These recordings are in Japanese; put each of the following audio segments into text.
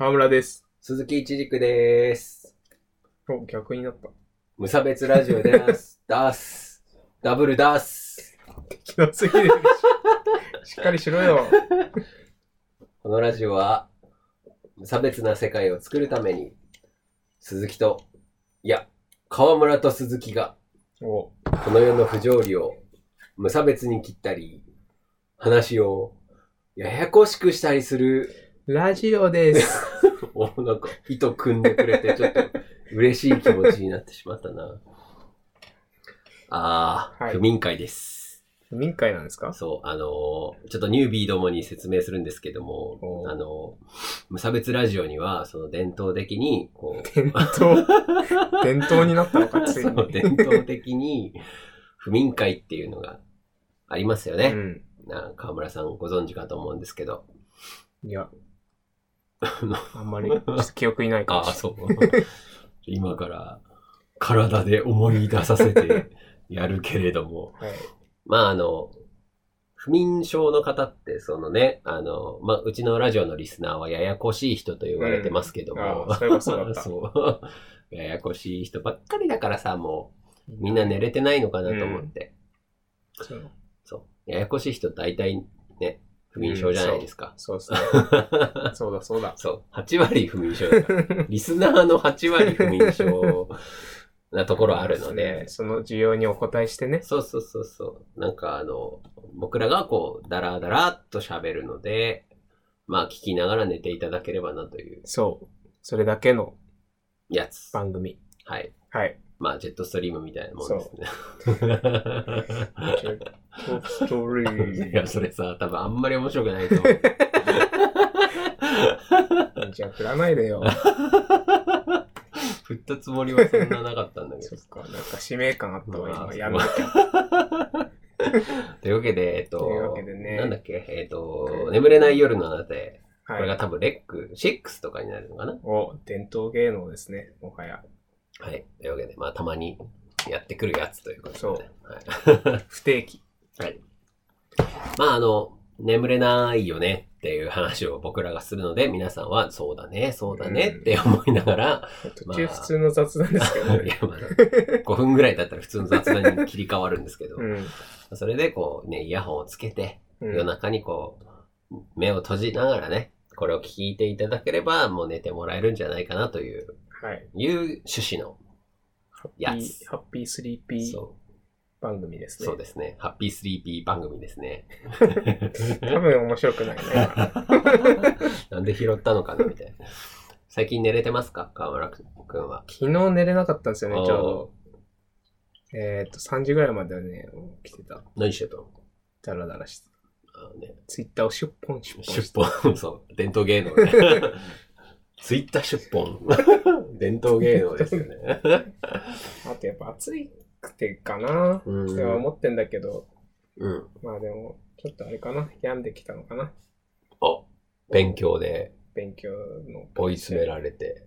河村です。鈴木一軸です。お、逆になった。無差別ラジオです。ダス。ダブルダス。気のすぎる。しっかりしろよ。このラジオは、無差別な世界を作るために、鈴木と、いや、河村と鈴木が、お、この世の不条理を無差別に切ったり、話をややこしくしたりする、ラジオです。お、なんか、糸組んでくれて、ちょっと嬉しい気持ちになってしまったな。あー、はい不眠会です。民会なんですか？そう、あのーちょっとニュービーどもに説明するんですけどもお、あのー無差別ラジオには、その伝統的に、こう、伝統、伝統になったのか、ついに。伝統的に、不眠会っていうのがありますよね。うん。な川村さんご存知かと思うんですけど。いや、あんまり記憶にないかもしそう。今から体で思い出させてやるけれども。れない。はい。まああの、不眠症の方って、そのね、あの、まあ、うちのラジオのリスナーはややこしい人と言われてますけども。うんそそそう ややこしい人ばっかりだからさ、もう、みんな寝れてないのかなと思って。そうそう。ややこしい人大体ね、不眠症じゃないですか。そうですね。そうだそうだ。そう。8割不眠症だから。リスナーの8割不眠症なところあるので。その需要にお答えしてね。そうそうそうそう。なんかあの、僕らがこう、だらだらっと喋るので、まあ聞きながら寝ていただければなというそう。それだけのやつ。番組。はい。はい。まあジェットストリームみたいなもんですね。ジェットストリーム いや、それさ、多分あんまり面白くないと思う。じゃあ振らないでよ。振ったつもりはそんななかったんだけどそっ。か、なんか使命感あったわ、まあ今。やめなきゃ。というわけで、えっと、とねなんだっけ、えっと、眠れない夜のあなたへ、これはい。が多分レック6とかになるのかな？お、伝統芸能ですね、もはや。はい。というわけで、まあ、たまにやってくるやつということで、そうはい。不定期。はい。まあ、あの、眠れないよねっていう話を僕らがするので、皆さんは、そうだね、そうだねって思いながら、途中普通の雑談ですけどね。いや、まあ、5分ぐらいだったら普通の雑談に切り替わるんですけど、うん。それでこうね、イヤホンをつけて、うん夜中にこう、目を閉じながらね、これを聞いていただければ、もう寝てもらえるんじゃないかなという、はい。いう趣旨の、やつ、ハッピースリーピーそ番組ですう、ね。そうですね。ハッピースリーピー番組ですね。多分面白くないね。なんで拾ったのかなみたいな。最近寝れてますか？河村くんは。昨日寝れなかったんですよね、ちょうど。えっと、3時ぐらいまではね、起きてた。何してたの？ダラダラしてた。ね、ツイッターを出本出本出本、そう、伝統芸能ね。ツイッター出本。伝統芸能ですよね。あとやっぱ暑くてかなうんっては思ってんだけど、うん。まあでも、ちょっとあれかな病んできたのかなお、勉強で勉強の。追い詰められて。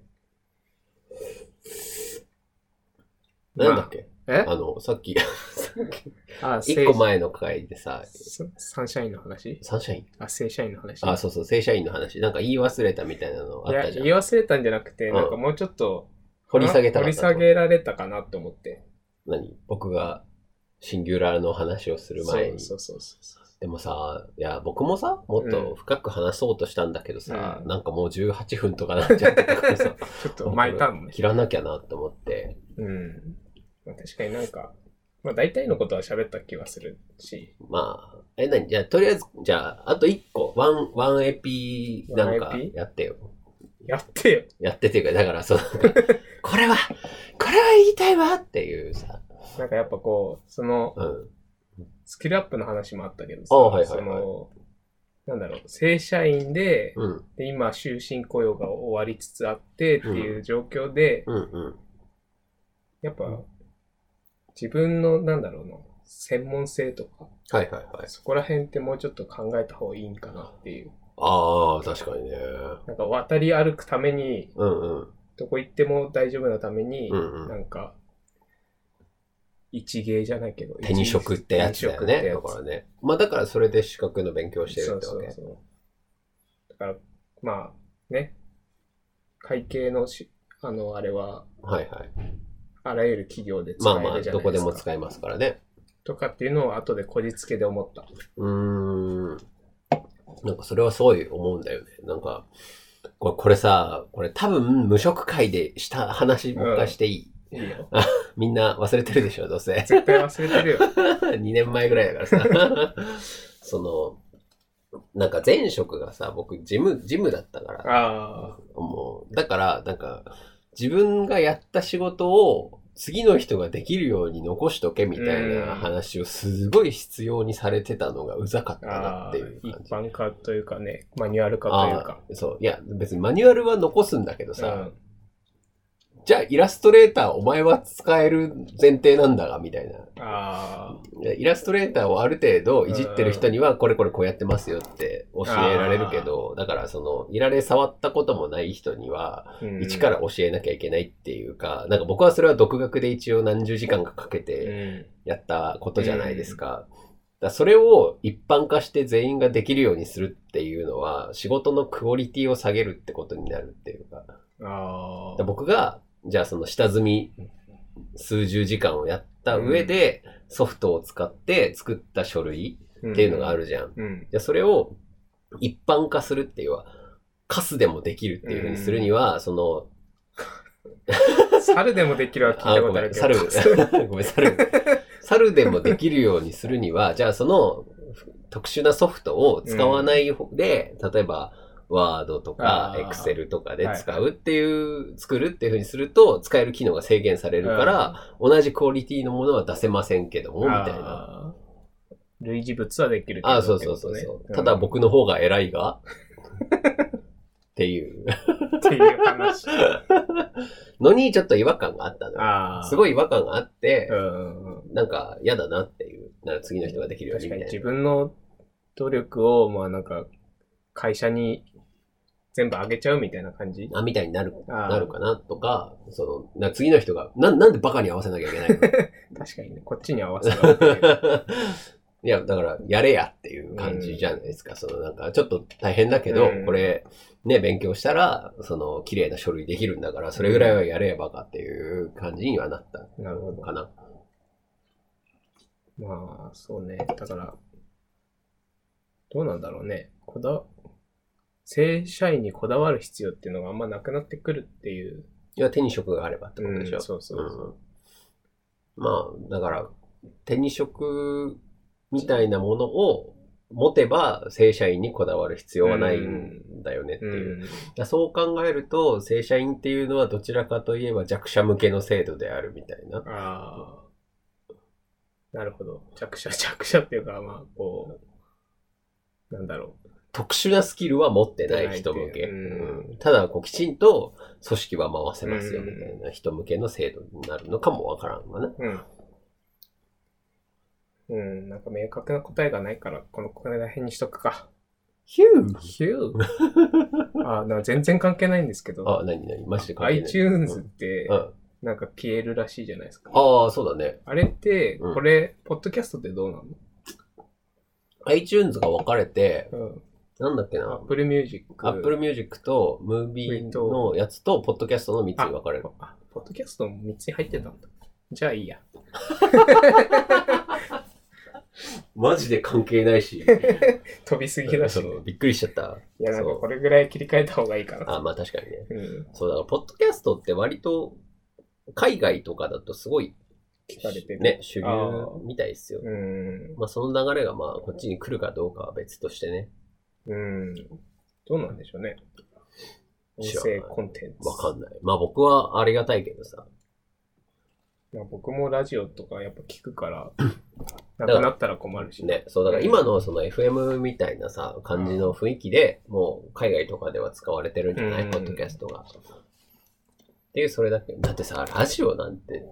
なんだっけ、え？あの、さっき、あ、一個前の回でさ、正サンシャインの話？サンシャイン？あ、正社員の話。あ、そうそう、正社員の話。なんか言い忘れたみたいなのあいや、ったじゃん。言い忘れたんじゃなくて、うんなんかもうちょっと、掘り下げたか掘りったと下げられたかなって思って。何？僕がシンギュラーの話をする前に。そうそうそうそう。でもさ、いや、僕もさ、もっと深く話そうとしたんだけどさ、うんなんかもう18分とかなっちゃってたからさ、ちょっと巻いたのね。切らなきゃなって思って。うん。まあ、確かになんか、まあ大体のことは喋った気はするし。まあ、え、なにじゃあ、とりあえず、じゃあ、あと1個、ワン、ワンエピなんかやってよ。やってよ。やってっていうか、だから、そう、これは、これは言いたいわっていうさ、なんかやっぱこう、その、うん。スキルアップの話もあったけどさ、あはいはいはいその、なんだろう、正社員で、うん、で今、終身雇用が終わりつつあってっていう状況で、うん、うん。やっぱ、自分の、なんだろうな、専門性とか、はいはいはい。そこら辺ってもうちょっと考えた方がいいんかなっていう。ああ、確かにね。なんか渡り歩くために、うんうん。どこ行っても大丈夫なために、うんうんなんか、一芸じゃないけど。手に職ってやつだよね。だからね。まあだからそれで資格の勉強してるってわけ。そうそうそう。だから、まあ、ね。会計のし、あの、あれは、はいはい。あらゆる企業で使まあまあ、えるじゃないですか。どこでも使えますからね。とかっていうのを後でこじつけで思った。うーん。なんかそれはすごい思うんだよね。なんか、これこれさ、これ多分無職会でした話僕がしていい、いいよ。みんな忘れてるでしょ、どうせ。絶対忘れてるよ。2年前ぐらいだからさ。その、なんか前職がさ、僕、ジム、ジムだったから、あもう、だから、なんか、自分がやった仕事を次の人ができるように残しとけみたいな話をすごい必要にされてたのがうざかったあ、なっていう一感じ。般化というかね、マニュアル化というか。あそう。いや、別にマニュアルは残すんだけどうさ、んじゃあイラストレーターお前は使える前提なんだが、みたいな。あイラストレーターをある程度いじってる人にはこれこれこうやってますよって教えられるけど、だからその、いられ触ったこともない人には、一から教えなきゃいけないっていうか、なんか僕はそれは独学で一応何十時間かかけうてんやったことじゃないですか。だからそれを一般化して全員ができるようにするっていうのは仕事のクオリティを下げるってことになるっていうか。だかあら僕が、じゃあその下積み数十時間をやった上でソフトを使って作った書類あ。っていうのがあるじゃん。うん。で、それを一般化するっていうのは、カスでもできるっていうふうにするには、その、猿でもできるは聞いたことあるけど。猿、ごめん、猿。猿でもできるようにするには、じゃあその特殊なソフトを使わないで、例えば、ワードとかエクセルとかで使うっていう、作るっていうふうにすると、使える機能が制限されるから、同じクオリティのものは出せませんけども、みたいな。類似物はできるけどあそうそうそうそう、ただ僕の方が偉いが、っていうっていう話。のにちょっと違和感があったの。すごい違和感があって。なんか嫌だなっていう。なら次の人ができるようにみたいな。自分の努力を、まあなんか、会社に全部あげちゃうみたいな感じ？あ、みたいになる、なるかなとか、その、な次の人が、な、なんでバカに合わせなきゃいけないの？確かにね、こっちに合わせろっていう。いや、だから、やれやっていう感じじゃないですか。その、なんか、ちょっと大変だけど、うんこれ、ね、勉強したら、その、綺麗な書類できるんだから、それぐらいはやればかっていう感じにはなったなるほど。かな。まあ、そうね。だから、どうなんだろうね。こだ、正社員にこだわる必要っていうのがあんまなくなってくるっていう。いや、手に職があればってことでしょ。うんそうそうそううんまあ、だから、手に職みたいなものを持てば、正社員にこだわる必要はないんだよねってういう。ん。だからそう考えると、正社員っていうのはどちらかといえば弱者向けの制度であるみたいな。ああ。なるほど。弱者、弱者っていうか、まあ、こう、なんだろ特殊なスキルは持ってない人向け。うんうんただ、こう、きちんと組織は回せますようんみたいな人向けの制度になるのかもわからんわな。う。うん。うん、なんか明確な答えがないから、このこれら辺にしとくか。ヒューヒュー あ、な全然関係ないんですけど、あ、なになにマジで関係ない。iTunes ってう、ん。なんか消えるらしいじゃないですか。ああ、そうだね。あれって、うんこれ、ポッドキャストってどうなの？iTunes が分かれて、うん。なんだっけな？Apple Music。Apple Music と Movie のやつと、ポッドキャストの3つに分かれる。あ、ポッドキャストも3つに入ってたんだ。じゃあいいや。マジで関係ないし。飛びすぎだし、ね。びっくりしちゃった。いや、なんかこれぐらい切り替えた方がいいかな。あ、まあ確かにね。うん。そう、だから、ポッドキャストって割と、海外とかだとすごい、聞かれてる。ね、主流みたいですよ。うん。まあその流れがまあこっちに来るかどうかは別としてね。うん。どうなんでしょうね。音声コンテンツ。わかんない。まあ僕はありがたいけどさ。まあ僕もラジオとかやっぱ聞くから、なくなったら困るし。ね、そう、だから今のその FM みたいなさ、感じの雰囲気で、もう海外とかでは使われてるんじゃない？うんポッドキャストが。っていう、それだけ。だってさ、ラジオなんて、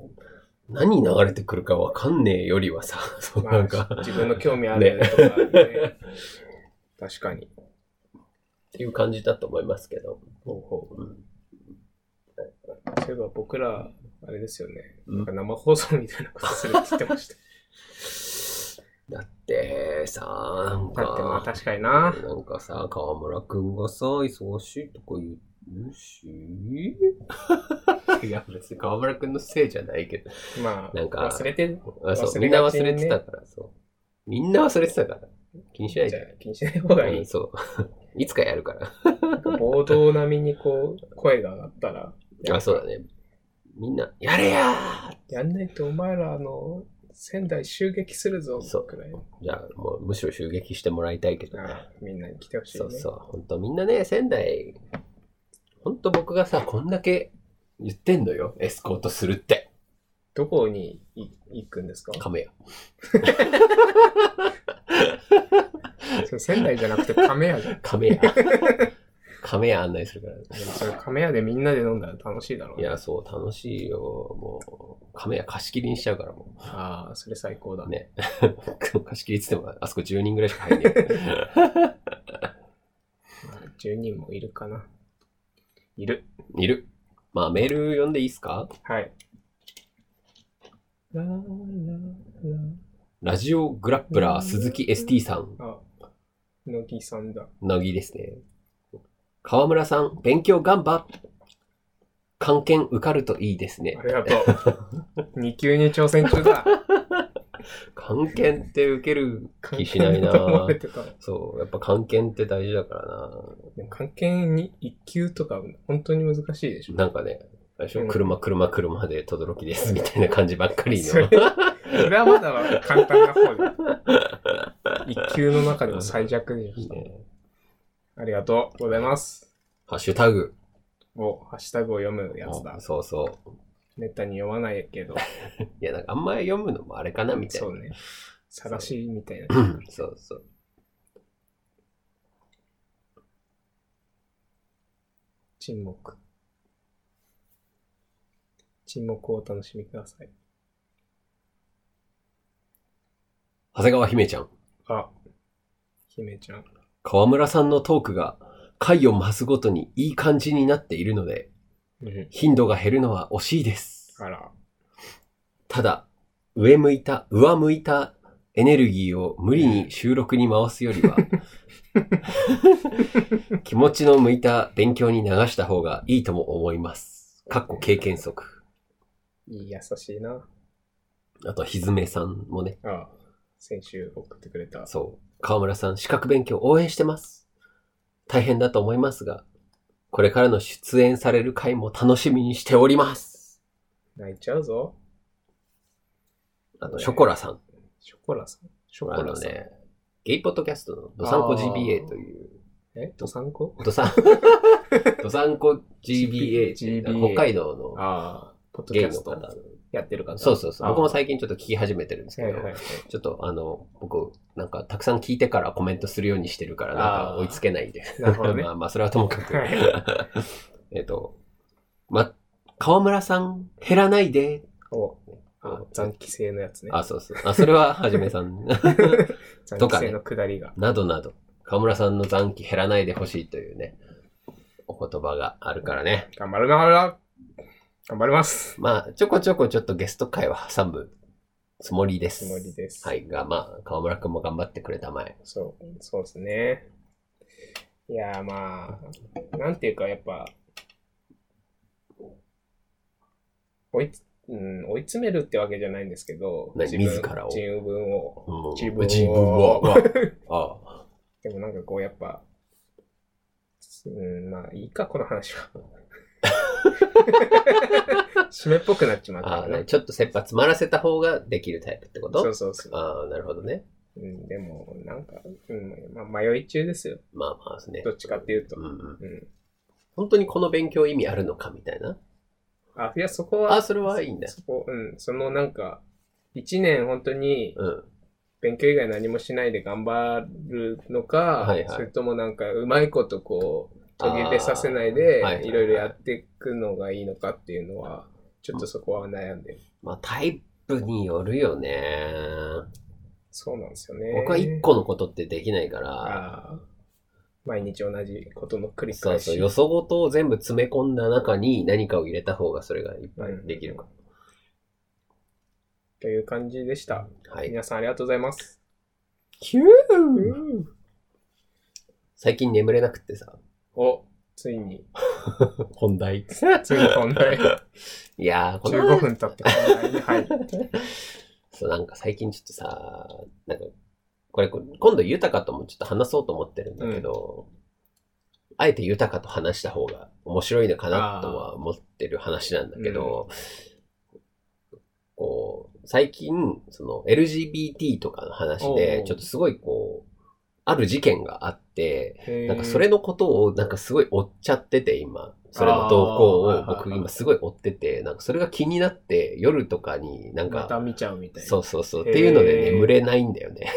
何流れてくるかわかんねえよりはさ、そうまあなんか、自分の興味あるとかね。確かに。っていう感じだと思いますけど。ほうほう。うんそういえば僕ら、あれですよね。うん生放送みたいなことするって言ってました。だってさ、なんだってまあか、確かにな。なんかさ、河村くんがさ、忙しいとか言むし いや、別に河村くんのせいじゃないけど。まあ、なんか忘れて、あそう、忘みんな忘れてたから、そう。みんな忘れてたから。気にしないじ気にしない方がいいうん。そう。いつかやるから。暴動並みにこう、声が上がったら、あ、そうだね。みんな、やれやーやんないとお前らの仙台襲撃するぞ、そうくらい。じゃあ、もうむしろ襲撃してもらいたいけどね。あみんなに来てほしいね。そうそう。本当みんなね、仙台、本当僕がさ、こんだけ言ってんのよ。エスコートするって。どこにい行くんですか？亀屋。それ仙台じゃなくて亀屋じゃん。亀屋。亀屋案内するから。それ亀屋でみんなで飲んだら楽しいだろうね。いや、そう、楽しいよ。もう、亀屋貸し切りにしちゃうから、もああ、それ最高だ。ねう。貸し切りっつっても、あそこ10人ぐらいしか入んない。10人もいるかな。いる。いる。まあ、メール読んでいいですか？はい。ラーラジオグラップラー鈴木 ST さん。あ、乃木さんだ。乃木ですね。川村さん、勉強頑張っ。関係受かるといいですねあ。りがとう。2級に挑戦中だ。関係って受ける気しないなそう、やっぱ関係って大事だからでも関係に1級とか本当に難しいでしょ。な。なんかね、車、車、車で轟ですみたいな感じばっかりの。それそれはまだ簡単な方で。1級の中でも最弱でした。ねありがとうございます。ハッシュタグ。お、ハッシュタグを読むやつだ。そうそう。めったに読まないけど。いや、なんかあんまり読むのもあれかなみたいな。そうね。探しみたいな。そう そう。沈黙。沈黙をお楽しみください。長谷川姫ちゃん。あ、姫ちゃん。川村さんのトークが回を増すごとにいい感じになっているので、うん。頻度が減るのは惜しいです。あら。ただ、上向いた、上向いたエネルギーを無理に収録に回すよりは、気持ちの向いた勉強に流した方がいいとも思います。かっこ経験則。いい、優しいな。あと、ひずめさんもね、あ先週送ってくれた。そう。川村さん、資格勉強応援してます。大変だと思いますが、これからの出演される回も楽しみにしております。泣いちゃうぞ。あと、ショコラさん。ショコラさん。ショあコラさん。のね、ゲイポッドキャストのドサンコ GBA という、え？ドサンコ？ドサン、ドサンコ GBA 北海道のああ、ポッドキャスト。やってる方。そうそうそう。僕も最最近ちょっと聞き始めてるんですけど、はいはいはい。ちょっとあの、僕、なんかたくさん聞いてからコメントするようにしてるから、なんか追いつけないんで。なるほどね まあまあ、それはともかくはい。えっと、ま、川村さん減らないで。お、あ残機性のやつね。あ、そうそう。あ、それははじめさん。残機性の下りが。などなど、川村さんの残機減らないでほしいというね、お言葉があるからね。頑張るなら、頑張ります。まあ、ちょこちょこちょっとゲスト会は挟むつもりです。つもりです。はい。が、まあ、川村くんも頑張ってくれたまえ。そう、そうですね。いやーまあ、なんていうかやっぱ、追いつ、うん、追い詰めるってわけじゃないんですけど、自らを自分を。うん自分を自分を。わ ああ。でもなんかこうやっぱ、うん、まあいいか、この話は。締めっぽくなっちまったね。ちょっと切羽詰まらせた方ができるタイプってこと？そうそうそう。ああ、なるほどね。うん、でも、なんか、うんまあ、迷い中ですよ。まあまあですね。どっちかっていうと。うんうん。うん。本当にこの勉強意味あるのかみたいな？あ、いや、そこは、あ、それはいいんだよ。そこ、うん、そのなんか、一年本当にうん。勉強以外何もしないで頑張るのか、はいはいそれともなんかうまいことこう、途切れさせないではいろいろやっていくのがいいのかっていうのは、ちょっとそこは悩んでる。まあタイプによるよね。そうなんですよね。僕は一個のことってできないから、毎日同じことの繰り返し。そうそう、よそごとを全部詰め込んだ中に何かを入れた方がそれがいっぱいできるかという感じでした。ら。はい。皆さんありがとうございます。キュー最近眠れなくってさ。お、ついに 本題。次本題。いやー、この15分経って本題に入って。そう、なんか最近ちょっとさ、なんか、これ、今度豊かともちょっと話そうと思ってるんだけど、あえて豊かと話した方が面白いのかなとは思ってる話なんだけど、こう、最近、その LGBT とかの話で、うちょっとすごいこう、ある事件があって、なんかそれのことをなんかすごい追っちゃってて今。それの動向を僕今すごい追ってて、なんかそれが気になって夜とかになんか、また見ちゃうみたいな。そうそうそう。っていうので眠れないんだよね。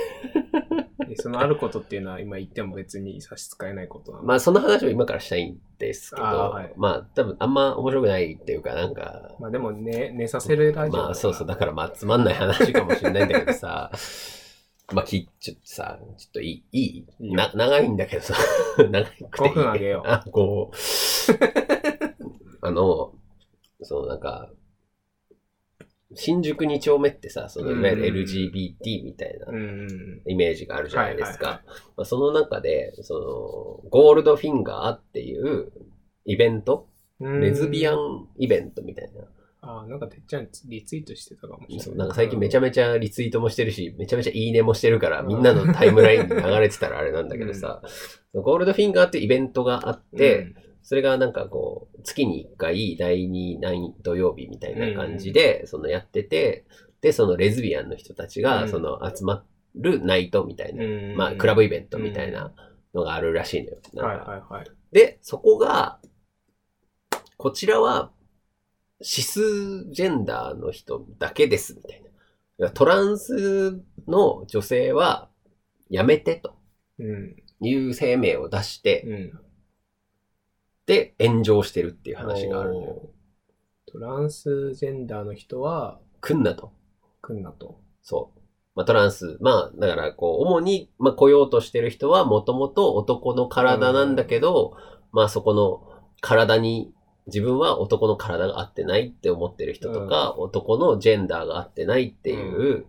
でそのあることっていうのは今言っても別に差し支えないことなの？まあその話を今からしたいんですけど、あーはいまあ多分あんま面白くないっていうかなんか、まあでも寝、寝させるラジオまあそうそう、だからまあつまんない話かもしれないんだけどさ、まあき、ちょっとさ、ちょっといいいい？な長いんだけどさ、長くていい。5分あげようあ、こう。あの、そのなんか、新宿二丁目ってさ、そのいわゆる LGBT みたいなイメージがあるじゃないですはいか。まあその中で、その、ゴールドフィンガーっていうイベント、うん。レズビアンイベントみたいな。ああ、なんかてっちゃんリツイートしてたかもしれない。そうなんか最近めちゃめめちゃリツイートもしてるし、めちゃめちゃいいねもしてるから、みんなのタイムラインに流れてたらあれなんだけどさ、ゴールドフィンガーってイベントがあって、、それがなんかこう、月に1回第2何土曜日みたいな感じで、そのやってて、で、そのレズビアンの人たちうが、んその集まるナイトみたいな、うんまあ、クラブイベントみたいなのがあるらしいのよ。はいかはいはい。で、そこが、こちらは、シスジェンダーの人だけです、みたいな。トランスの女性は、やめて、とうん。いう声明を出して、うん。で、炎上してるっていう話があるのよ。トランスジェンダーの人は来んなと。来んなと。そう。まあ、トランス。まあ、だから、こう、主に、まあ、来ようとしてる人は、もともと男の体なんだけど、まあ、そこの体に、自分は男の体が合ってないって思ってる人とか、男のジェンダーが合ってないっていう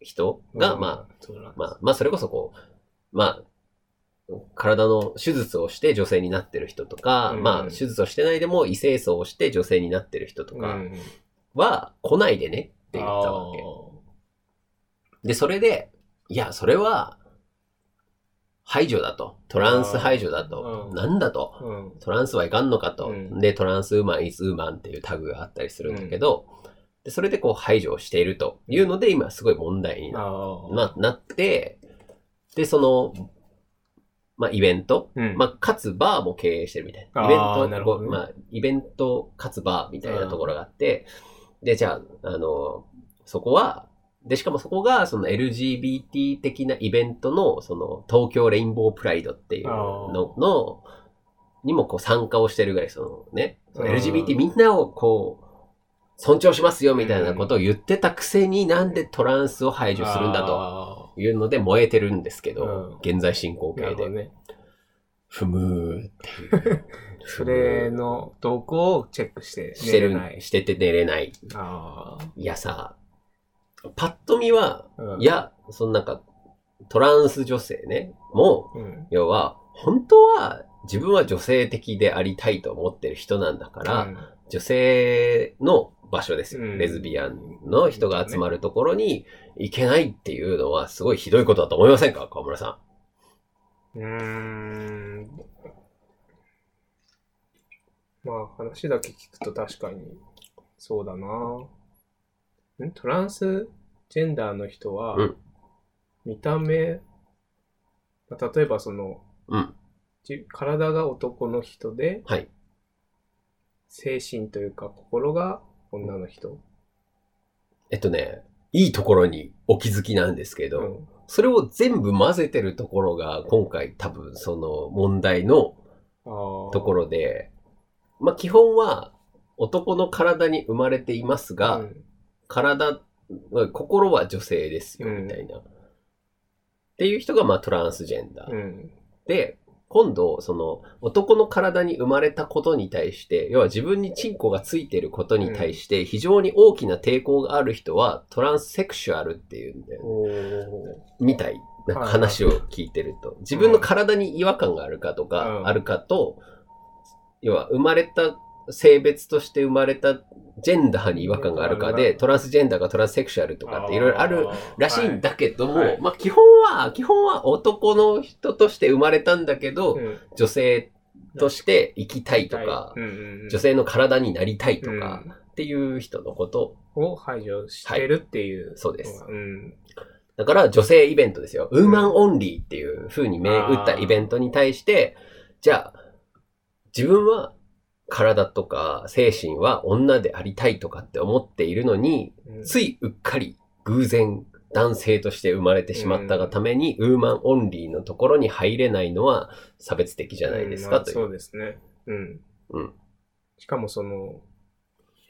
人が、うん。まあ、まあ、まあ、それこそこう、まあ、体の手術をして女性になってる人とか、うん。まあ、手術をしてないでも異性層をして女性になってる人とかうん。は来ないでねって言ったわけ。で、それで、いや、それは、排除だと。トランス排除だと。うんなんだと。トランスはいかんのかと。うんで、トランスウーマン、イズウーマンっていうタグがあったりするんだけど、でそれでこう排除をしているというので、今すごい問題にな,、あーななって、で、その、まあ、イベント、うんまあ、かつバーも経営してるみたいな。イベント、なるほどねまあ、イベントかつバーみたいなところがあって、で、じゃあ、あの、そこは、で、しかもそこが、その LGBT 的なイベントの、その、東京レインボープライドっていうのの、にもこう参加をしてるぐらい、そのね、LGBT みんなをこう、尊重しますよみたいなことを言ってたくせになんでトランスを排除するんだとあいうので燃えてるんですけど、うん現在進行形で。ふむーっていう。それの動向をチェックしてしてる寝れない。してて寝れない。あいやさ、パッと見は、あ。うんい、や、そのなんか、トランス女性ね、もう、うん。要は、本当は自分は女性的でありたいと思ってる人なんだから、うん女性の場所ですよ、うんレズビアンの人が集まるところに行けないっていうのはすごいひどいことだと思いませんか？河村さうーん。まあ話だけ聞くと確かにそうだな。ん？トランスジェンダーの人はうん見た目、まあ例えばその、ん。うん。じ体が男の人ではい。精神というか心が女の人。えっとね、いいところにお気づきなんですけど、うんそれを全部混ぜてるところが今回多分その問題のあーところで、まあ基本は男の体に生まれていますが、うん体、心は女性ですよ、うんみたいな。っていう人がまあトランスジェンダー。うん。で、今度、その男の体に生まれたことに対して、要は自分にチンコがついてることに対して非常に大きな抵抗がある人はトランスセクシュアルっていうんだよね。みたいな話を聞いてると。自分の体に違和感があるかとか、うんあるかと、要は生まれた性別として生まれたジェンダーに違和感があるかで、トランスジェンダーがトランスセクシュアルとかっていろいろあるらしいんだけども、はい。まあ基本は、基本は男の人として生まれたんだけど、うん。女性として生きたいとか、うんうんうん。女性の体になりたいとかうんっていう人のこと。を排除してるっていう、そうです。うん。だから女性イベントですよ。ウーマンオンリーっていう風に銘打ったイベントに対して、じゃあ、自分は体とか精神は女でありたいとかって思っているのに、うんついうっかり偶然男性として生まれてしまったがために、ウーマンオンリーのところに入れないのは差別的じゃないですか、という。そうですね。うん。うんしかもその、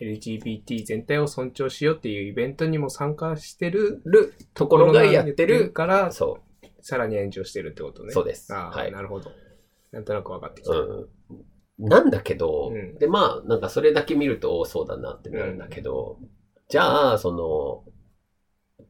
LGBT 全体を尊重しようっていうイベントにも参加してるるところがやってる。から、そさらに炎上してるってことう、ね。そうです。ああ、はい。なるほど。なんとなく分かってきた。うん。なんだけど、うん。で、まあ、なんかそれだけ見ると、おそうだなってなるんだけど、じゃあ、その、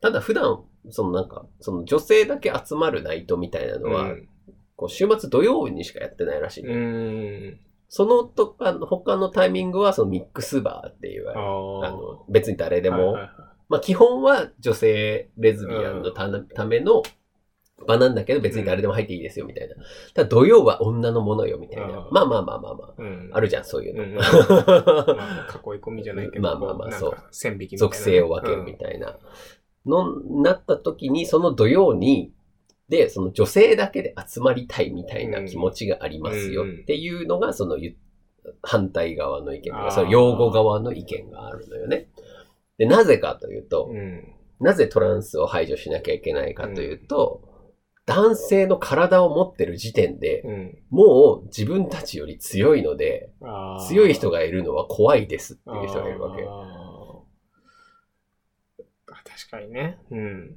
ただ普段、そのなんか、その女性だけ集まるナイトみたいなのは、うん。こう週末土曜日にしかやってないらしい、うーん。そのとかの他のタイミングはそのミックスバーっていう、あ。の別に誰でも、はいはいはい。まあ基本は女性レズビアンのた,、ための場なんだけど別に誰でも入っていいですよみたいな。ただ土曜は女のものよみたいな。うんまあまあまあまあまあ。うん。あるじゃん、そういうの。うんうんまあ、囲い込みじゃないけど、まあまあまあそう線引き。属性を分けるみたいな。の、なった時に、その土曜に、で、その女性だけで集まりたいみたいな気持ちがありますよっていうのが、そのゆ反対側の意見とか、その擁護側の意見があるのよね。で、なぜかというと、うん。なぜトランスを排除しなきゃいけないかというと、男性の体を持ってる時点で、うん。もう自分たちより強いので、強い人がいるのは怖いですっていう人がいるわけ。確かにね。うん。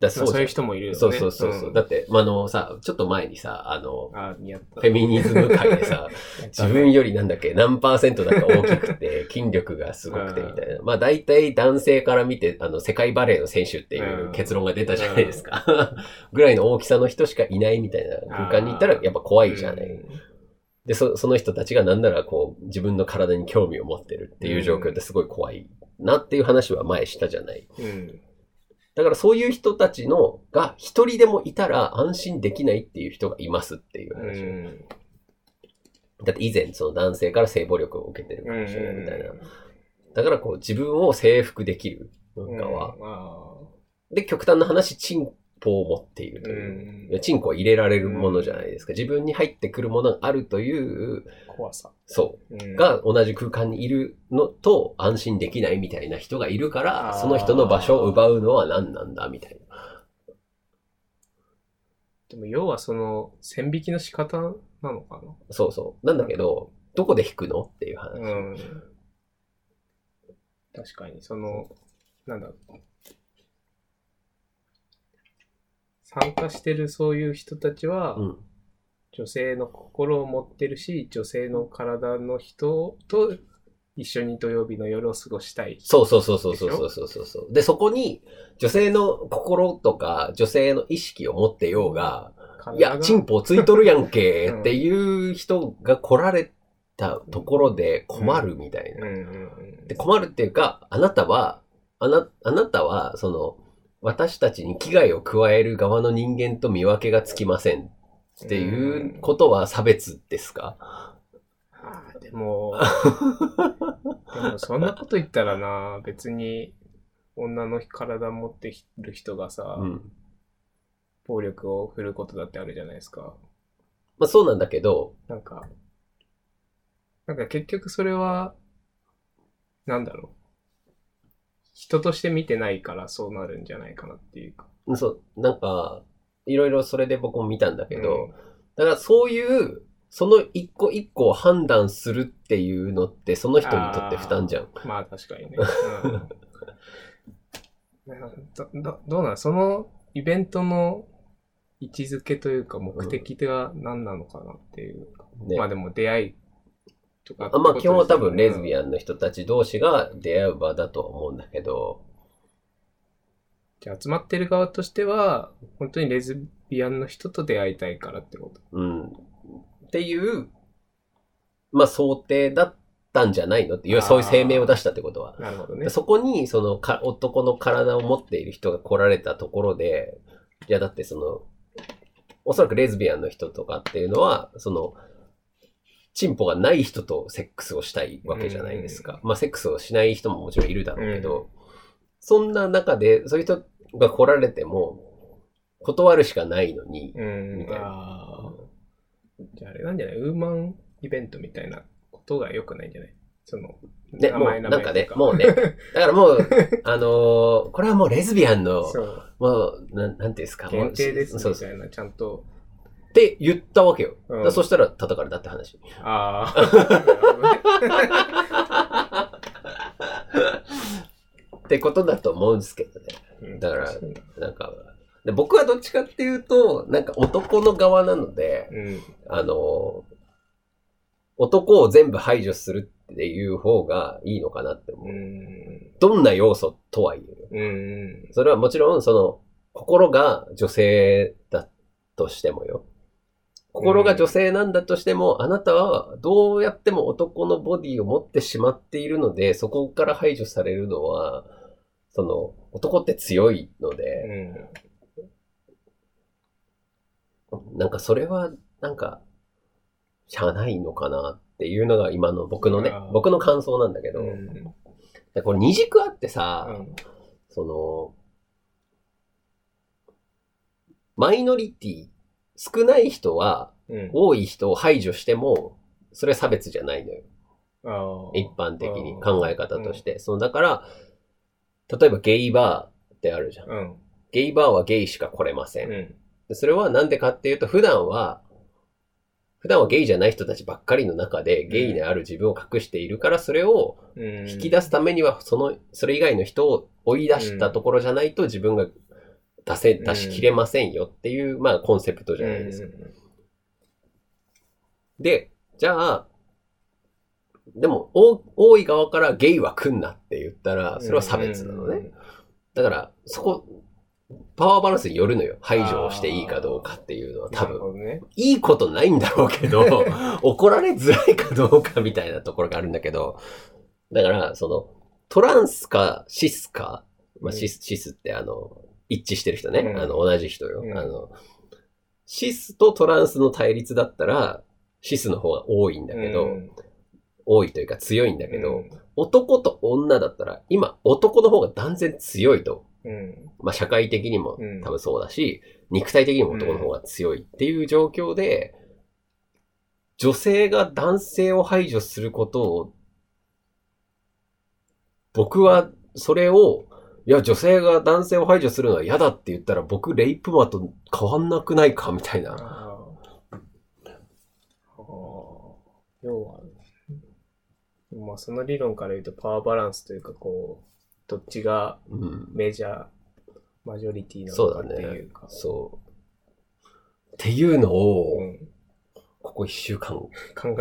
だそうそういう人もいるよね。そうそうそうそう。んだって、まあ、あのさ、ちょっと前にさ、あの、あ。フェミニズム界でさ、自分よりなんだっけ、何パーセントだか大きくて、筋力がすごくてみたいな。まあ大体男性から見て、あの、世界バレーの選手っていう結論が出たじゃないですか。ぐらいの大きさの人しかいないみたいな空間に行ったらやっぱ怖いじゃない。うんで、そその人たちがなんならこう、自分の体に興味を持ってるっていう状況ってすごい怖いなっていう話は前したじゃない。うん。だからそういう人たちのが一人でもいたら安心できないっていう人がいますっていうう話。ん。だって以前その男性から性暴力を受けてるかもしれないみたいな。うんだからこう自分を征服できる文化は。あで、極端な話、チンポを持っているとーいう。チンコは入れられるものじゃないですか。自分に入ってくるものがあるという、怖さ。そう。うんが同じ空間にいるのと安心できないみたいな人がいるから、その人の場所を奪うのは何なんだみたいな。でも要はその線引きの仕方なのかそうそう。なんだけど、どこで引くのっていう話。な。うん。確かに、その、なんだろう。参加してるそういう人たちは、うん。女性の心を持ってるし、女性の体の人と一緒に土曜日の夜を過ごしたい。そうそうそうそうそうそうそうそうそう。で、そこに女性の心とか女性の意識を持ってようが、いや、チンポついとるやんけ っていう人が来られたところで困るみたいな。で、困るっていうか、あなたは、あな、あなたは、その、私たちに危害を加える側の人間と見分けがつきませんっていうことは差別ですか？でも、でもそんなこと言ったらな、別に女の体持ってる人がさ、うん。暴力を振るうことだってあるじゃないですか。まあそうなんだけど、なんか、なんか結局それは、なんだろう。人として見てないからそうなるんじゃないかなっていうか。そう、なんか、いろいろそれで僕も見たんだけど、うんだからそういう、その一個一個を判断するっていうのって、その人にとって負担じゃん。まあ確かにね。うん、どどどうなん？そのイベントの位置づけというか目的が何なのかなっていう。ね。まあでも出会いとか、あまあ基本は多分レズビン。アンの人たち同士が出会う場だとは思うんだけど、じゃあ集まってる側としては、本当にレズビアンの人と出会いたいからってこと？うん。っていうまあ想定だったんじゃないの？って、いわゆるそういう声明を出したってことは。なるほどねで。そこに、そのか、男の体を持っている人が来られたところで、いや、だってその、おそらくレズビアンの人とかっていうのは、その、チンポがない人とセックスをしたいわけじゃないですか。まあ、セックスをしない人ももちろんいるだろうけど、そんな中で、そういう人が来られても、断るしかないのに、うんみ。たいな。じゃああれなんじゃない？ウーマンイベントみたいなことが良くないんじゃない？その、ね、もう、名前なんかねもうね、だからもう、あのーこれはもうレズビアンの。もう、なん、なんていうんですか、限定です。みたいな、ちゃんと。って言ったわけよ。うんそしたら叩かれたって話。ああ。ってことだと思うんですけどね。うんだからなんだなんか、で僕はどっちかっていうと、なんか男の側なので、うん。あの、男を全部排除するっていう方がいいのかなって思う。うん。どんな要素とはいえ。うん。それはもちろん、その、心が女性だとしてもよ。心が女性なんだとしても、あなたはどうやっても男のボディを持ってしまっているので、そこから排除されるのは、その、男って強いのうで、ん。なんかそれは、なんか、しゃあないのかなっていうのが今の僕のね僕の感想なんだけど、うん。でこれ二軸あってさ、うんその、マイノリティ、少ない人は、うん。多い人を排除しても、それは差別じゃないのよ。一般的に考え方として。そのだから、例えばゲイバーってあるじゃん。うん。ゲイバーはゲイしか来れません。うん。でそれはなんでかっていうと、普段は、普段はゲイじゃない人たちばっかりの中でゲイである自分を隠しているから、それをうん。引き出すためには、その、それ以外の人を追い出したところじゃないと自分が出せ、出しきれませんよっていう、まあコンセプトじゃないですか。で、じゃあ、でも、多多い側からゲイは来んなって言ったら、それは差別なのね。。だから、そこ、パワーバランスによるのよ。排除をしていいかどうかっていうのは多分。ね。いいことないんだろうけど、怒られづらいかどうかみたいなところがあるんだけど、だから、その、トランスかシスか、まあ、シス、シスってあの、一致してる人ね。うんあの、同じ人よ。うんあの、シスとトランスの対立だったら、シスの方が多いんだけど、うん多いというか強いんだけど、うん男と女だったら、今、男の方が断然強いと。うん。まあ、社会的にもうん多分そうだし、肉体的にも男の方が強いっていう状況で、女性が男性を排除することを、僕はそれを、いや、女性が男性を排除するのは嫌だって言ったら、僕、レイプマと変わんなくないかみたいな。要は、まあその理論から言うとパワーバランスというかこう、どっちがうん。メジャー、マジョリティなのかっていねうか。。そう。っていうのを、うん。ここ一週間考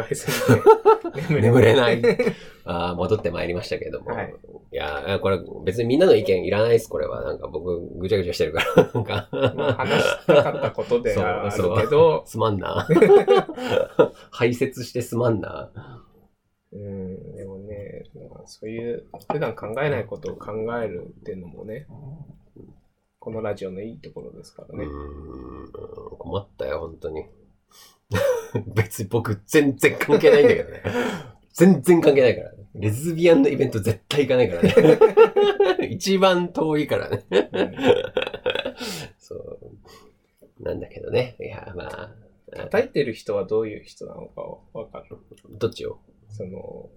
えすぎて眠れない。あー戻ってまいりましたけども。はいいやー、これ別にみんなの意見いらないです、これは。なんか僕、ぐちゃぐちゃしてるから。なんか、まあ話したかったことではあるそうけど、すまんな。排泄してすまんな。うん、でもね、まあそういう、普段考えないことを考えるっていうのもね、このラジオのいいところですからうね。ーん、困ったよ、本当に。別に僕、全然関係ないんだけどね。全然関係ないから。レズビアンのイベント絶対行かないからね。一番遠いからね。うんそう。なんだけどね。いや、まあ、叩いてる人はどういう人なのかわかる。どっちを？その、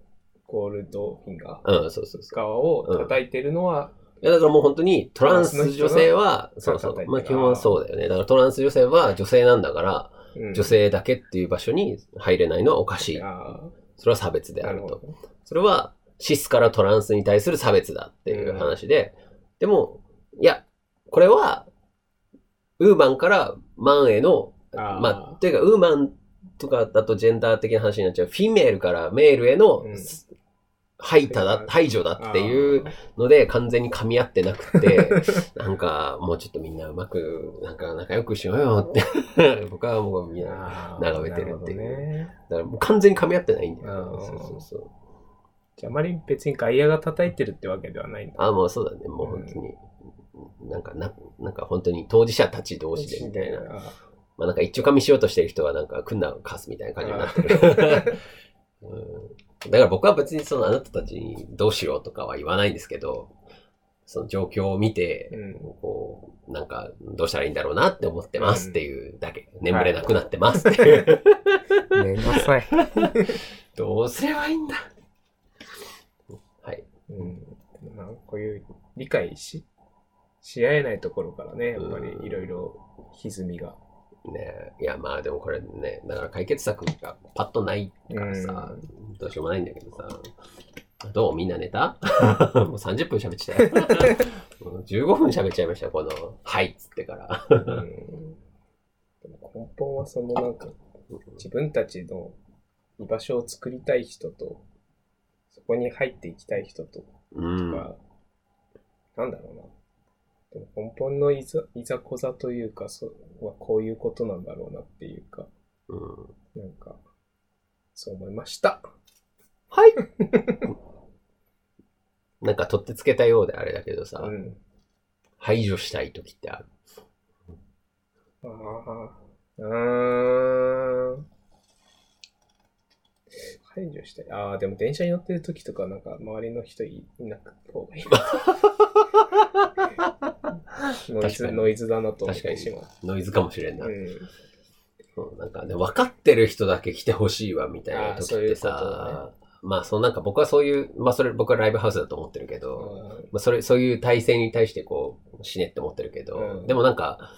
ゴールドフィンガーうん、そうそうそう。側を叩いてるのは、いや、だからもう本当にトランス女性は、トそうそう。まあ基本はそうだよね。だからトランス女性は女性なんだから、うん女性だけっていう場所に入れないのはおかしい。あそれは差別あ、であると。それはシスからトランスに対する差別だっていう話で、でも、いや、これは、ウーマンからマンへの、まあ、というか、ウーマンとかだとジェンダー的な話になっちゃう。フィメールからメールへの、うん排他だ、排除だっていうので完全に噛み合ってなくて、なんかもうちょっとみんなうまく、なんか仲良くしようよって 僕はもうみんな、眺めてるっていう。だからもう完全に噛み合ってないんだよ。うんそうそうそう。じゃああまり別に外野が叩いてるってわけではないんだ。あ、もうそうだね。もう本当に。なんかな、なんか本当に当事者たち同士でみたいな。あまあなんか一丁噛みしようとしてる人はなんか、くんなかすみたいな感じになってる。うん、だから僕は別にそのあなたたちにどうしようとかは言わないんですけど、その状況を見て、うんこう、なんかどうしたらいいんだろうなって思ってますっていうだけ。眠れなくなってますっていう。めんなさい。どうすればいいんだ？はい。うん。まあこういう理解し、し合えないところからね、やっぱりいろいろ歪みが。ねいやまあでもこれね、だから解決策がパッとないからさ、どうしようもないんだけどさ、どう？みんな寝た？もう30分喋っちゃったよ。もう15分喋っちゃいましたよ、この、はいっつってから。根本はそのなんか、自分たちの居場所を作りたい人と、そこに入っていきたい人とうん。か、なんだろうな。でも根本のいざいざこざというか、そうはこういうことなんだろうなっていうか、うんなんか、そう思いました。はい なんか取ってつけたようであれだけどさ、うん。排除したい時ってある。ああ、うーん。排除したい。ああ、でも電車に乗ってる時とか、なんか周りの人いいなく方がいい。ノイズ、確かにノイズだなと思っ確かにてしまう。ノイズかもしれんな。うん。そうなんかね、分かってる人だけ来てほしいわ、みたいな時ってことさ、まあ、そのなんか僕はそういう、まあそれ僕はライブハウスだと思ってるけど、まあそれ、そういう体制に対してこう、死ねって思ってるけど、うんでもなんか、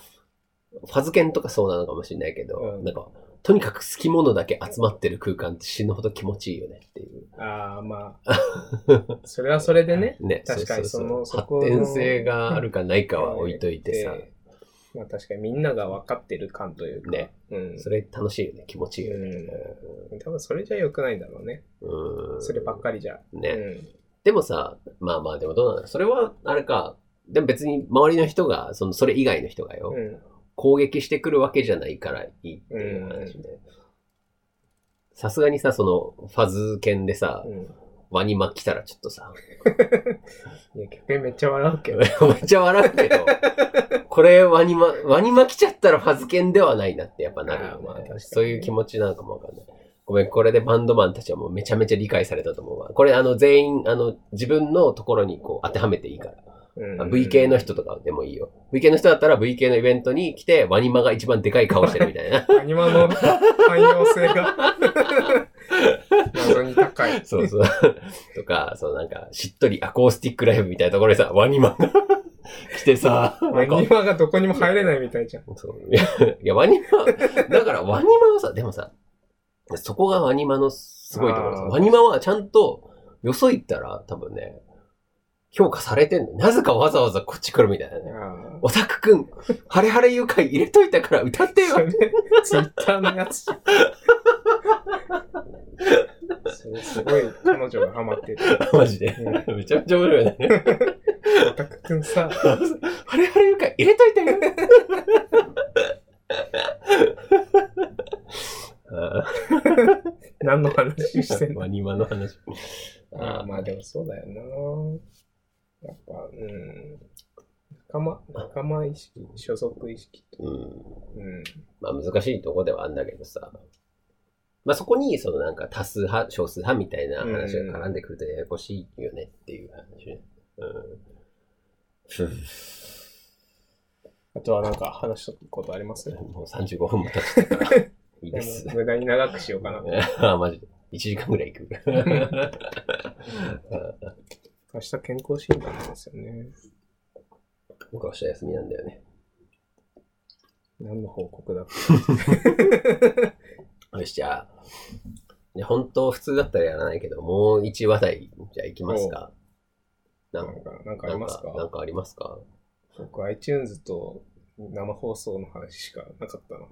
ファズケンとかそうなのかもしれないけど、うんなんか、とにかく好き者だけ集まってる空間って死ぬほど気持ちいいよねっていう。ああ、まあ。それはそれでね。ね、確かにそのそ発この展性があるかないかは置いといてさ、でまあ確かにみんなが分かってる感というか。ね。うん。それ楽しいよね、気持ちいいよね。うん。多分それじゃ良くないんだろうね。うんそればっかりじゃ。ね。でもさ、まあまあでもどうなのそれは、あれか、でも別に周りの人が、その、それ以外の人がよ、うん。うん。攻撃してくるわけじゃないからいいっていう話で。さすがにさ、その、ファズ犬でさ、うん。ワニマ来たらちょっとさ、いや、逆にめっちゃ笑うけど。めっちゃ笑うけど、これワニマ、ワニマ来ちゃったらファズ犬ではないなってやっぱなるよねまあねそういう気持ちなのかもわかんない。ごめん、これでバンドマンたちはもうめちゃめちゃ理解されたと思うわ。これあの全員、あの、自分のところにこう当てはめていいから。うんあ VK の人とかでもいいよ。VK の人だったら VK のイベントに来て、ワニマが一番でかい顔してるみたいな。アニマの汎用性が謎に高い。そうそう。とか、そうなんか、しっとりアコースティックライブみたいなところにさ、ワニマが 来てさ、アなんかニマがどこにも入れないみたいじゃん。そういや、いやワニマ、だからワニマはさ、でもさ、そこがワニマのすごいところさ。ワニマはちゃんと、よそ行ったら多分ね、評価されてんの？なぜかわざわざこっち来るみたいなね。あオタクくん、ハレハレ愉快入れといたから歌ってよツイッターのやつ。それすごい彼女がハマってる。マジで？めちゃめちゃ面白いね。オタクくんさ、ハレハレ愉快入れといたよ。あ 何の話してんの？ーワニマの話。ああ、まあでもそうだよな。やっぱ、うん。仲間、仲間意識、所属意識と。うん。うん。まあ難しいとこではあるんだけどさ。まあそこに、そのなんか多数派、少数派みたいな話が絡んでくるとややこしいよねっていう話ね。うん。あとはなんか話したことあります？もう35分も経ってたから。いいでです。も無駄に長くしようかな。あ、マジで。1時間ぐらい行く。明日健康診断なんですよね。僕は明日休みなんだよね。何の報告だっ よし、じゃあ、ね本当普通だったらやらないけど、もう1話題、じゃあ行きますか。ななんんか、なんかありますか？なんかありますか？僕 iTunes と生放送の話しかなかったな。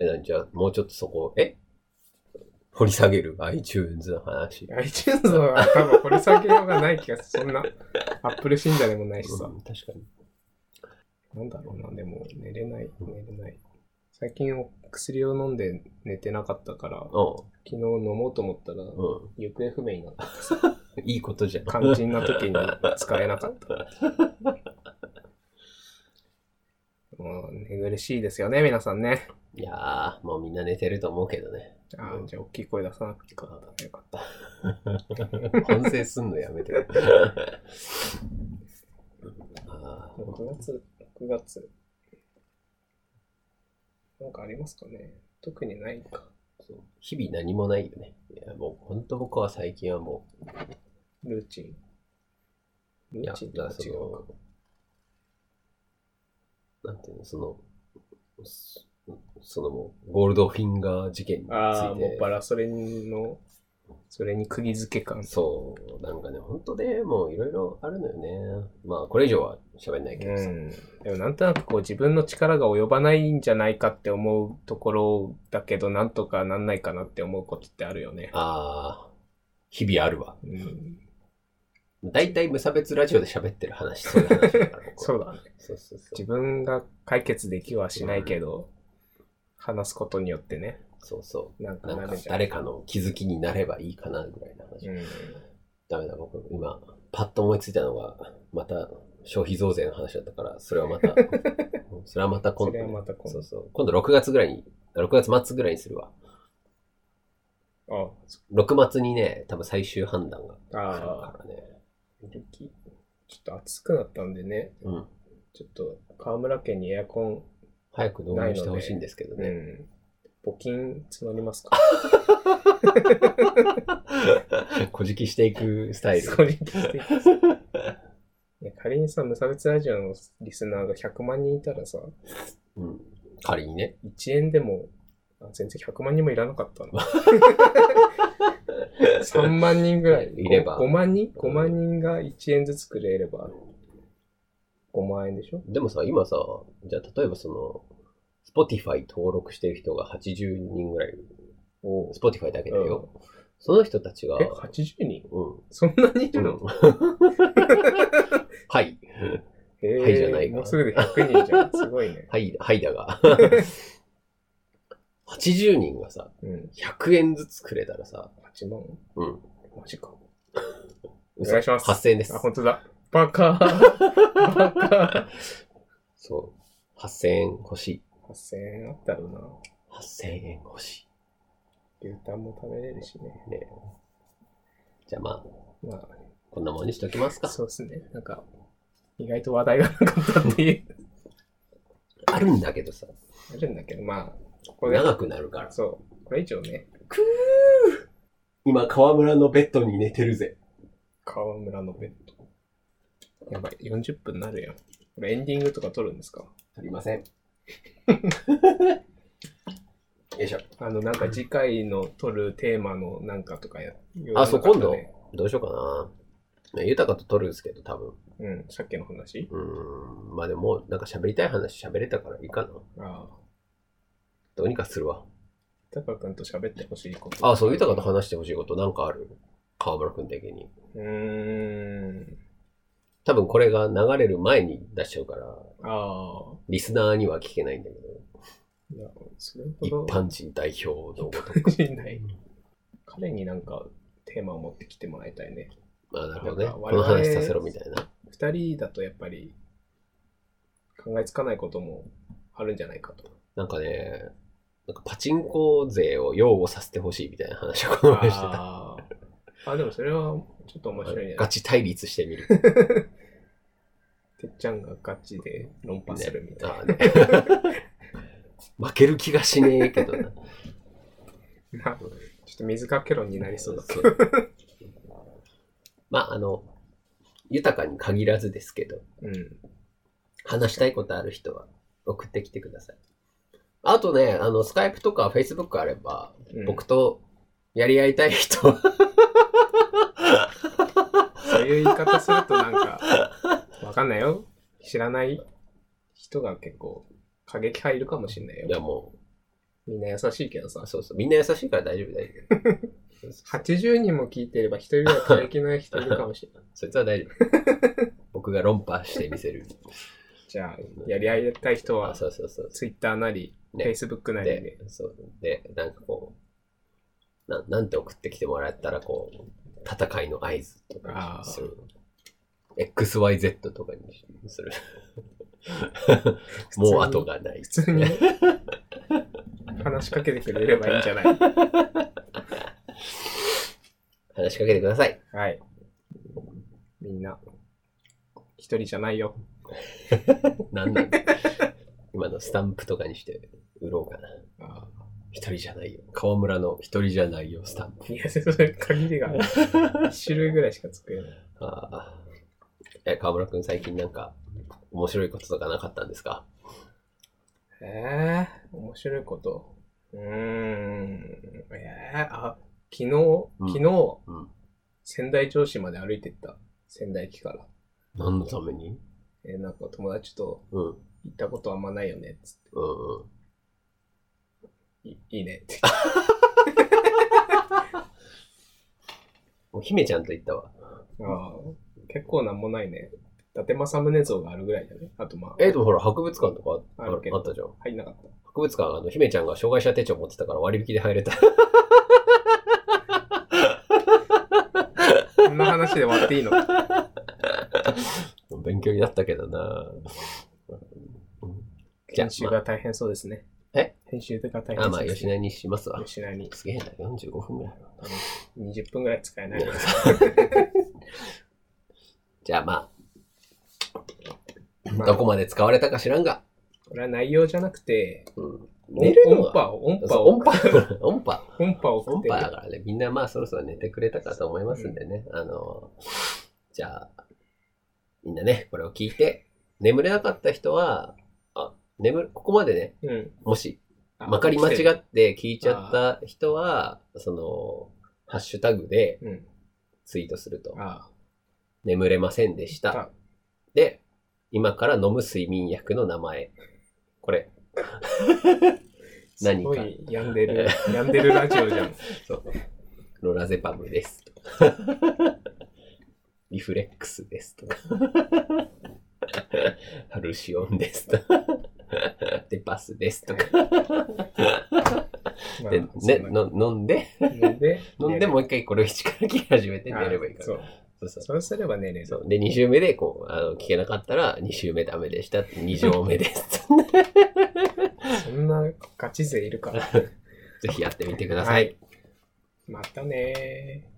え、なじゃあ、もうちょっとそこ、え？掘り下げる iTunes の話。iTunes は多分掘り下げようがない気がする。そんな、Apple 信者でもないしさ。うん確かに。なんだろうな、でも寝れない、寝れない。最近お薬を飲んで寝てなかったから、う昨日飲もうと思ったら、行方不明になった。ん。いいことじゃん。肝心な時に使えなかった。もう寝苦しいですよね、皆さんね。いやー、もうみんな寝てると思うけどね。あーじゃあ大きい声出さなくてよかった。よかった。反省すんのやめて。あー6月、6月。なんかありますかね特にないか。そう日々何もないよね。いや、もう本当僕は最近はもルーチン。う、いや、ルーチンとだからそは違うか。の、なんていうの、その、そそのもう、ゴールドフィンガー事件につああ、もいてう、バラそれの、それに釘付け感。そう、なんかね、本当でもういろいろあるのよね。まあ、これ以上は喋んないけどさ。うん。でもなんとなくこう自分の力が及ばないんじゃないかって思うところだけど、なんとかなんないかなって思うことってあるよね。ああ、日々あるわ。うん。大体無差別ラジオで喋ってる話、そういう話だ そうだね。そうそうそう。自分が解決できはしないけど、話すことによってね、そうそう。なんか。誰かの気づきになればいいかなぐらいの話。うん。ダメだ、僕、今、パッと思いついたのが、また消費増税の話だったから、それはまた、それはまた今度、それはまた今度そうそう。今度6月ぐらいに、6月末ぐらいにするわ。あ6末にね、多分最終判断があ来るからね。ちょっと暑くなったんでね、うん。ちょっと河村家にエアコン、早く導入してほしいんですけどね。うん。募金募りますか？こじきしていくスタイル。そういう気していますいや仮にさ、無差別ラジオのリスナーが100万人いたらさ、うん。仮にね。1円でも、あ全然100万人もいらなかったの。3万人ぐらい。いれば 5, 万人 ?5 万人が1円ずつくれれば、5万円でしょ？でもさ、今さ、じゃあ例えばその、Spotify 登録してる人が80人ぐらい、お Spotify だけだよ。その人たちが、え、80人？うん。そんなにいるの、うん はい。えーはいじゃないかもうすぐで100人じゃん。すごいね。はい、はいだが。80人がさ、うん。100円ずつくれたらさ、8万？うん。マジか。お願いします8000円ですあ、。本当だ。バカバカそう。8000円欲しい。8000円あったろうな。8000円欲し牛タンも食べれるしね。い。ねじゃあまあ、まあ、こんなもんにしときますか。そうですね。なんか、意外と話題がなかったっていう、あるんだけどさ、あるんだけど、まあ、ここで、長くなるから。そう、これ以上ね、今、河村のベッドに寝てるぜ。川村のベッド。やばい、40分になるよ。これエンディングとか撮るんですか？ありません。よいしょ。あの、なんか次回の撮るテーマのなんかとかや、あ、そう、今度ね、どうしようかな。ね豊かと撮るんですけど、多分。うん、さっきの話？うーん。まあでも、なんか喋りたい話喋れたからいいかな。ああ、どうにかするわ。高くんと喋ってほしいこと。あ、そう、豊かと話してほしいことなんかある河村くん的に。うーん。多分これが流れる前に出しちゃうから、ああ、リスナーには聞けないんだけど、いや、それ一ほど。般人代表のこと。しない。彼になんかテーマを持ってきてもらいたいね。まあなるほどね。この話させろみたいな。二人だとやっぱり考えつかないこともあるんじゃないかと。なんかね、なんかパチンコ税を擁護させてほしいみたいな話をこの前してた。あでもそれはちょっと面白いね。ガチ対立してみる。てっちゃんがガチで論破するみたいな。ね負ける気がしねえけどな。まあ、ちょっと水かけ論になりそうだ。そうまあ、あの、豊かに限らずですけど、うん。話したいことある人は送ってきてください。あとね、あの、スカイプとかフェイスブックあれば、うん僕とやり合いたい人は、いう言い方するとなんか、わかんないよ。知らない人が結構過激派いるかもしれないよい。やもう、みんな優しいけどさ。そうそう。みんな優しいから大丈夫、大丈夫。80人も聞いてれば一人ぐらい過激な人いるかもしれない。そいつは大丈夫。僕が論破してみせる。じゃあ、やり合いたい人あ、は、そうそうそう。Twitter なり、ね Facebook なりでで、そう。で、なんかこう、ななんて送ってきてもらえたら、こう、戦いの合図とかにする。XYZ とかにする。もう後がない普。通に 話しかけてくれればいいんじゃない？話しかけてください。はい。みんな、一人じゃないよ。なんなん？今のスタンプとかにして売ろうかな。あ一人じゃないよ。川村の一人じゃないよ、スタンプ。いや、それ限りが。一種類ぐらいしか作れない。ああ。え、川村くん最近なんか面白いこととかなかったんですか？えー、面白いこと？うーん。えー、あ、昨日、うん昨日、うん仙台城市まで歩いてった。仙台駅から。何のために？えーなんか友達とうん。うん行ったことあんまないよね。つっうん。てい いいねって。もう姫ちゃんと行ったわ。あー結構なんもないね。伊達政宗像があるぐらいだね。あとまあ、え、でもほら、博物館とかああるけどあったじゃん。入んなかった。博物館、あの、姫ちゃんが障害者手帳持ってたから割引で入れた。こんな話で終わっていいの？勉強になったけどなうんじゃあ編集が大変そうですね。え？編集が大変あ、まあ。吉成にしますわ。吉成にすげえな、45分ぐらい。20分ぐらい使えない。じゃあまあ、まあどこまで使われたか知らんが。これは内容じゃなくて、うん、寝るのは音波を、音波を、音波、音波。音波を送音ってる。波だからね、みんなまあそろそろ寝てくれたかと思いますんでね。あの、じゃあ、みんなね、これを聞いて、眠れなかった人は、あ、眠る、ここまでね、うん。もし、あまかり間違って聞いちゃった人は、その、ハッシュタグでうん。ツイートすると、あ眠れませんでしあ。た。で、今から飲む睡眠薬の名前。これ。す何かごい病んでる、病んでるラジオじゃん。そう。ロラゼパムです。リフレックスですとか。ハルシオンですとか。デパスですとか。まあで、ね、そんなの飲んで、飲んで、飲んでもう一回これを一から聞き始めて寝ればいいから。そう。そうそうそうすれば寝れる。そう。で、2週目で、こう、あの、聞けなかったら、2週目ダメでした。2錠目です。そんなガチ勢いるから。ぜひやってみてください。またねー。